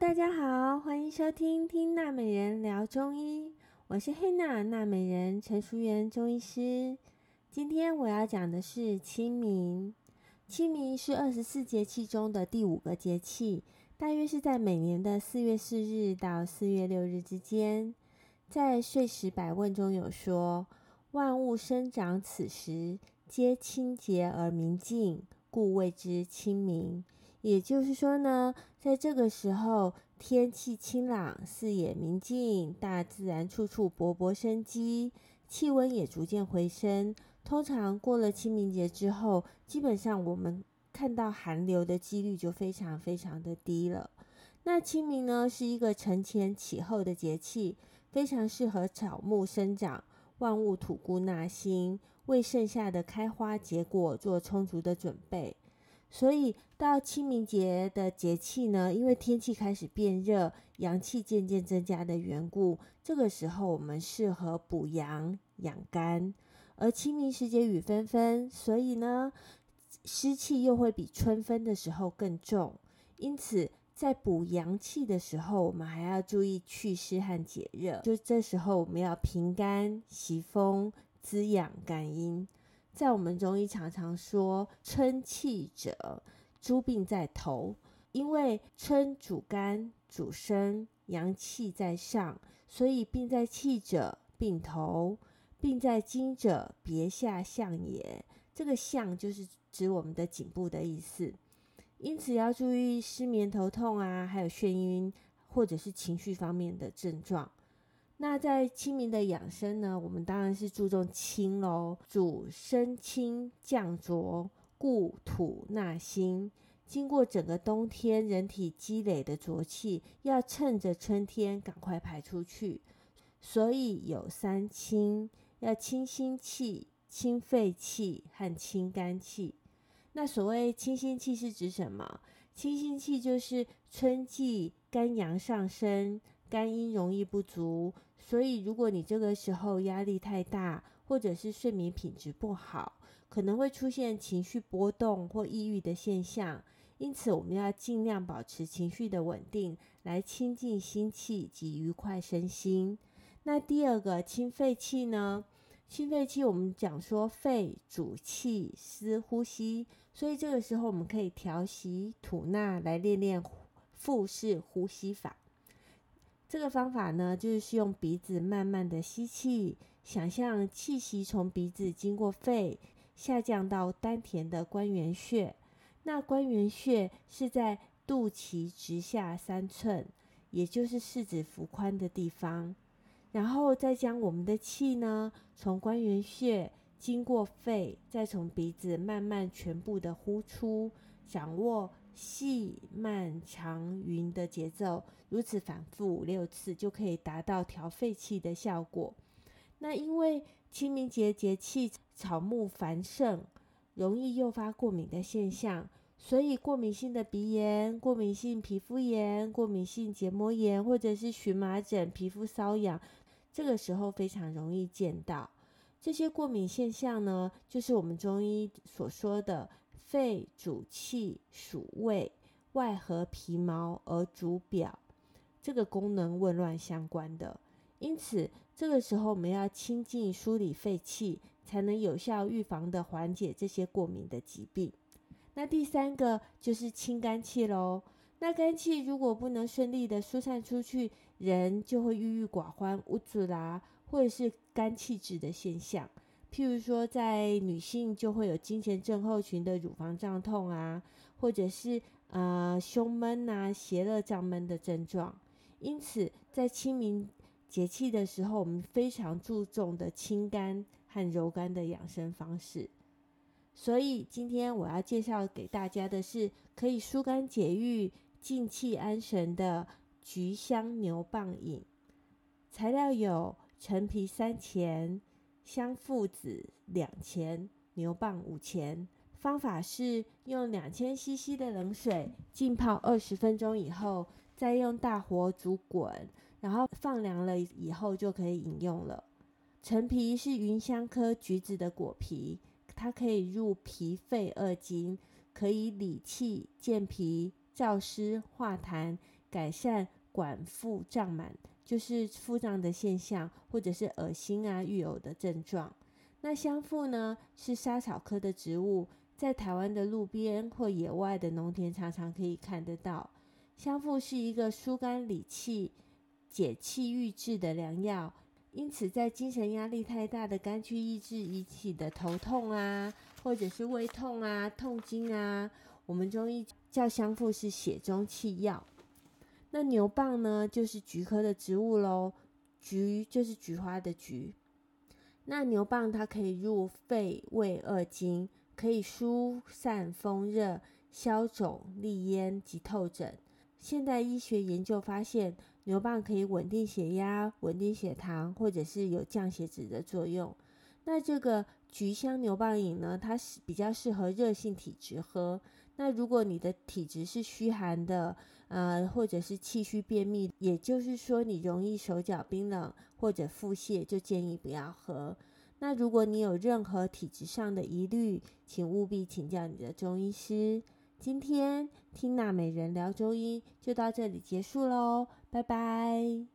大家好，欢迎收听听娜美人聊中医，我是黑娜娜美人陈淑媛中医师。今天我要讲的是清明。清明是二十四节气中的第五个节气，大约是在每年的四月四日到四月六日之间。在《岁时百问》中有说：“万物生长此时，皆清洁而明净，故谓之清明。”也就是说呢，在这个时候，天气清朗，视野明净，大自然处处勃勃生机，气温也逐渐回升。通常过了清明节之后，基本上我们看到寒流的几率就非常非常的低了。那清明呢，是一个承前启后的节气，非常适合草木生长，万物吐故纳新，为盛夏的开花结果做充足的准备。所以到清明节的节气呢，因为天气开始变热，阳气渐渐增加的缘故，这个时候我们适合补阳养肝。而清明时节雨纷纷，所以呢，湿气又会比春分的时候更重。因此，在补阳气的时候，我们还要注意祛湿和解热。就这时候，我们要平肝息风，滋养肝阴。在我们中医常常说，春气者，诸病在头，因为春主肝主身，阳气在上，所以病在气者，病头；病在筋者，别下项也。这个项就是指我们的颈部的意思。因此要注意失眠、头痛啊，还有眩晕，或者是情绪方面的症状。那在清明的养生呢，我们当然是注重清喽，主生清降浊，固土纳新。经过整个冬天人体积累的浊气，要趁着春天赶快排出去。所以有三清，要清心气、清肺气和清肝气。那所谓清心气是指什么？清心气就是春季肝阳上升。肝阴容易不足，所以如果你这个时候压力太大，或者是睡眠品质不好，可能会出现情绪波动或抑郁的现象。因此，我们要尽量保持情绪的稳定，来清净心气及愉快身心。那第二个清肺气呢？清肺气，我们讲说肺主气司呼吸，所以这个时候我们可以调息吐纳来练练腹式呼吸法。这个方法呢，就是用鼻子慢慢的吸气，想象气息从鼻子经过肺下降到丹田的关元穴。那关元穴是在肚脐直下三寸，也就是四指幅宽的地方。然后再将我们的气呢，从关元穴经过肺，再从鼻子慢慢全部的呼出，掌握。细慢长匀的节奏，如此反复五六次，就可以达到调肺气的效果。那因为清明节节气草木繁盛，容易诱发过敏的现象，所以过敏性的鼻炎、过敏性皮肤炎、过敏性结膜炎，或者是荨麻疹、皮肤瘙痒，这个时候非常容易见到。这些过敏现象呢，就是我们中医所说的肺主气属胃，外合皮毛而主表，这个功能紊乱相关的。因此，这个时候我们要清净梳理肺气，才能有效预防的缓解这些过敏的疾病。那第三个就是清肝气喽。那肝气如果不能顺利的疏散出去，人就会郁郁寡欢、无助啦，或者是肝气滞的现象。譬如说，在女性就会有经前症候群的乳房胀痛啊，或者是呃胸闷啊、胁肋胀闷的症状。因此，在清明节气的时候，我们非常注重的清肝和柔肝的养生方式。所以，今天我要介绍给大家的是可以疏肝解郁。静气安神的橘香牛蒡饮，材料有陈皮三钱、香附子两钱、牛蒡五钱。方法是用两千 CC 的冷水浸泡二十分钟以后，再用大火煮滚，然后放凉了以后就可以饮用了。陈皮是芸香科橘子的果皮，它可以入脾肺二经，可以理气健脾。燥湿化痰，改善脘腹胀满，就是腹胀的现象，或者是恶心啊、欲呕的症状。那香附呢，是莎草科的植物，在台湾的路边或野外的农田常常可以看得到。香附是一个疏肝理气、解气郁滞的良药，因此在精神压力太大的肝区抑制引起的头痛啊，或者是胃痛啊、痛经啊，我们中医叫香附是血中气药。那牛蒡呢，就是菊科的植物喽，菊就是菊花的菊。那牛蒡它可以入肺胃二经，可以疏散风热、消肿利咽及透疹。现代医学研究发现，牛蒡可以稳定血压、稳定血糖，或者是有降血脂的作用。那这个菊香牛蒡饮呢，它是比较适合热性体质喝。那如果你的体质是虚寒的，呃，或者是气虚便秘，也就是说你容易手脚冰冷或者腹泻，就建议不要喝。那如果你有任何体质上的疑虑，请务必请教你的中医师。今天听娜美人聊中医就到这里结束喽，拜拜。